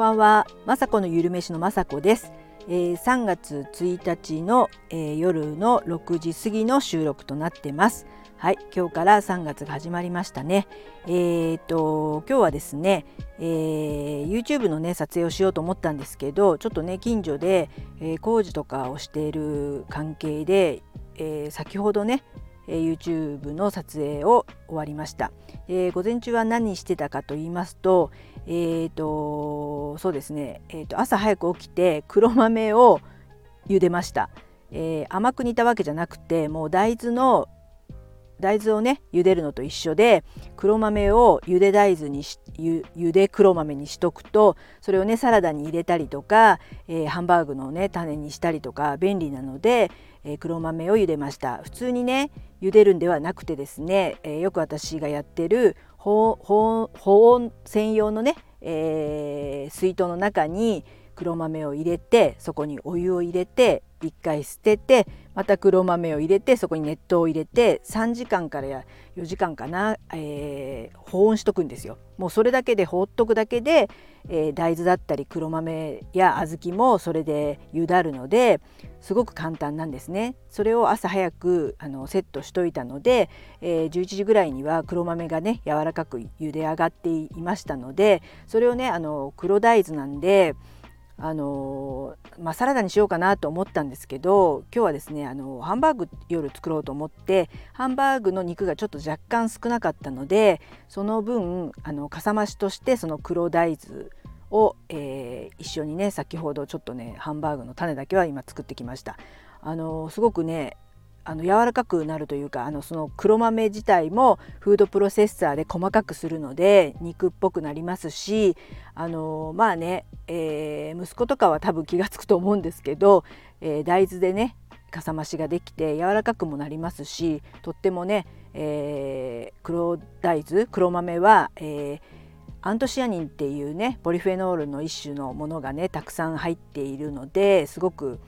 ばんは、まさこのゆるめしのまさこです。えー、3月1日の、えー、夜の6時過ぎの収録となってます。はい、今日から3月が始まりましたね。えーと今日はですね、えー、YouTube のね撮影をしようと思ったんですけど、ちょっとね近所で、えー、工事とかをしている関係で、えー、先ほどね、え、YouTube の撮影を終わりました。え、午前中は何してたかと言いますと、えーとそうですね、えーと、朝早く起きて黒豆を茹でました、えー、甘く煮たわけじゃなくてもう大豆の大豆をね茹でるのと一緒で黒豆を茹で大豆にしゆ茹で黒豆にしとくとそれをねサラダに入れたりとか、えー、ハンバーグのね種にしたりとか便利なので、えー、黒豆を茹でました。普通にね茹でるんではなくてですね、えー、よく私がやってる保温専用のね、えー、水筒の中に黒豆を入れてそこにお湯を入れて1回捨ててまた黒豆を入れてそこに熱湯を入れて3時間から4時間かな、えー、保温しとくんですよ。もうそれだけで放っとくだけで、えー、大豆だったり黒豆や小豆もそれで茹だるのですごく簡単なんですね。それを朝早くあのセットしといたので、えー、11時ぐらいには黒豆がね柔らかく茹で上がっていましたのでそれをねあの黒大豆なんであのまあ、サラダにしようかなと思ったんですけど今日はですねあのハンバーグ夜作ろうと思ってハンバーグの肉がちょっと若干少なかったのでその分あのかさ増しとしてその黒大豆を、えー、一緒にね先ほどちょっとねハンバーグの種だけは今作ってきました。あのすごくねあの柔らかくなるというかあのその黒豆自体もフードプロセッサーで細かくするので肉っぽくなりますしあのまあね、えー、息子とかは多分気が付くと思うんですけど、えー、大豆でねかさ増しができて柔らかくもなりますしとってもね、えー、黒大豆黒豆は、えアントシアニンっていうねポリフェノールの一種のものがねたくさん入っているのですごく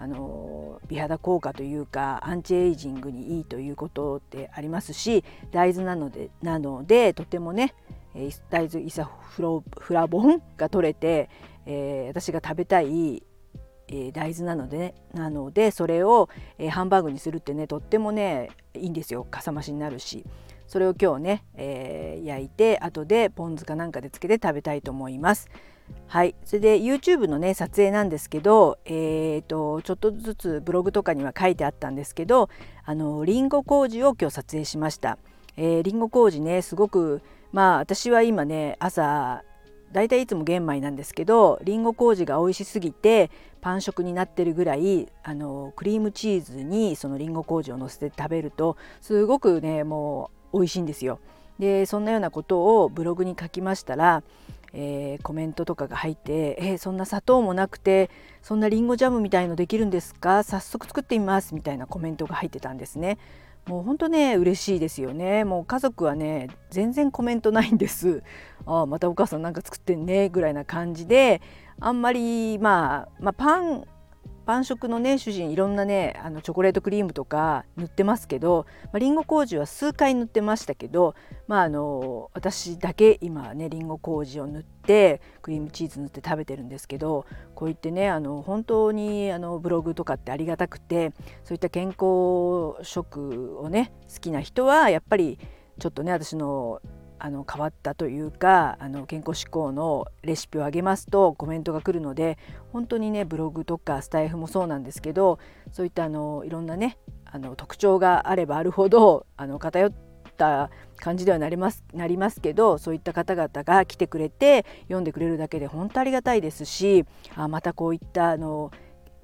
あの美肌効果というかアンチエイジングにいいということってありますし大豆なのでなのでとてもね大豆イサフロフラボンが取れて、えー、私が食べたい、え、大豆なので、ね、なのでそれを、え、ハンバーグにするってねとってもねいいんですよかさ増しになるしそれを今日ね、えー、焼いて後でポン酢かなんかでつけて食べたいと思います。はい、それで YouTube のね撮影なんですけど、えーと、ちょっとずつブログとかには書いてあったんですけどあのリンゴ工事を今日撮影しました。えー、リンゴ工事ねすごくまあ私は今ね朝だいたいいつも玄米なんですけどりんご麹が美味しすぎてパン食になってるぐらいあのクリームチーズにそのりんご麹をのせて食べるとすごくねもう美味しいんですよ。でそんなようなことをブログに書きましたらえー、コメントとかが入って「えー、そんな砂糖もなくてそんなりんごジャムみたいのできるんですか？早速作ってみます」みたいなコメントが入ってたんですね。もう本当ね嬉しいですよね。もう家族はね全然コメントないんです。ああまたお母さんなんか作ってんねぐらいな感じであんまりまあ、まあ、パンパン食のね主人いろんなねあのチョコレートクリームとか塗ってますけど、まあ、リンゴ麹は数回塗ってましたけど、まあ、あの私だけ今ねリンゴ麹を塗ってクリームチーズ塗って食べてるんですけどこういってねあの本当にあのブログとかってありがたくてそういった健康食をね好きな人はやっぱりちょっとね私のあの変わったというかあの健康志向のレシピをあげますとコメントが来るので本当にねブログとかスタイフもそうなんですけどそういったあのいろんなねあの特徴があればあるほどあの偏った感じではなりますなりますけどそういった方々が来てくれて読んでくれるだけで本当ありがたいですしあまたこういったあの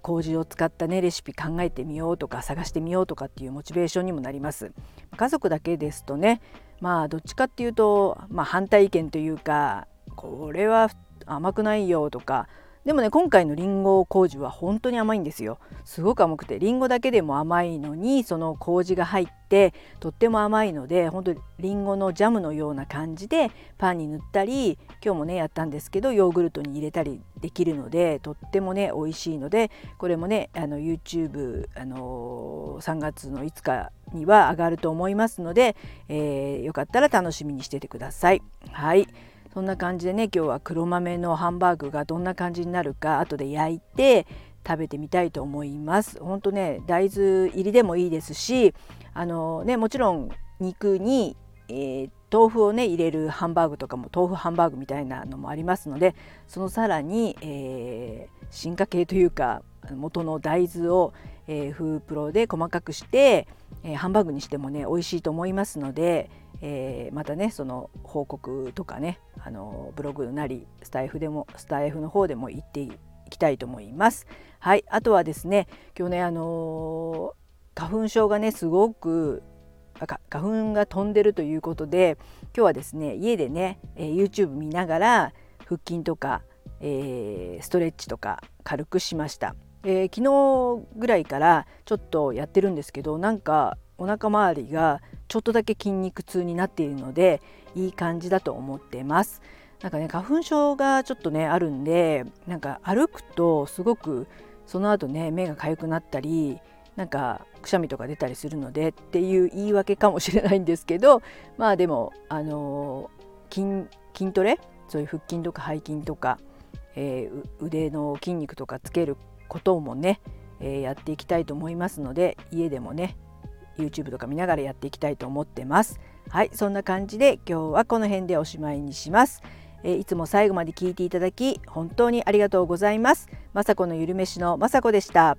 麹を使ったねレシピ考えてみようとか探してみようとかっていうモチベーションにもなります。家族だけですとねまあどっちかっていうと、まあ、反対意見というかこれは甘くないよとかでもね今回のりんご麹は本当に甘いんですよすごく甘くてりんごだけでも甘いのにその麹が入ってとっても甘いので本当にりんごのジャムのような感じでパンに塗ったり今日もねやったんですけどヨーグルトに入れたりできるのでとってもね美味しいのでこれもねあの YouTube あの3月の5日には上がると思いますので、えー、よかったら楽しみにしててください。はいそんな感じでね今日は黒豆のハンバーグがどんな感じになるか後で焼いて食べてみたいと思います。本当ね大豆入りでもいいですしあのねもちろん肉に、えー、豆腐をね入れるハンバーグとかも豆腐ハンバーグみたいなのもありますのでそのさらに、えー、進化系というか元の大豆を、えー、フープロで細かくして、えー、ハンバーグにしてもね美味しいと思いますので、えー、またねその報告とかねあのブログなりスタイフでもスタイフの方でも言っていきたいと思います。はいあとはですね今日ねあの花粉症がねすごく花粉が飛んでるということで今日はですね家でね、え、YouTube 見ながら腹筋とか、えー、ストレッチとか軽くしました、えー、昨日ぐらいからちょっとやってるんですけどなんかお腹周りがちょっとだけ筋肉痛になっているのでいい感じだと思ってますなんかね花粉症がちょっとねあるんでなんか歩くとすごくその後ね目が痒くなったりなんかくしゃみとか出たりするのでっていう言い訳かもしれないんですけどまあでもあの筋筋トレ？そういう腹筋とか背筋とか、えー、腕の筋肉とかつけることもね、えー、やっていきたいと思いますので家でもね YouTube とか見ながらやっていきたいと思ってます。はいそんな感じで今日はこの辺でおしまいにします。え、いつも最後まで聞いていただき本当にありがとうございます。雅子のゆるめしの雅子でした。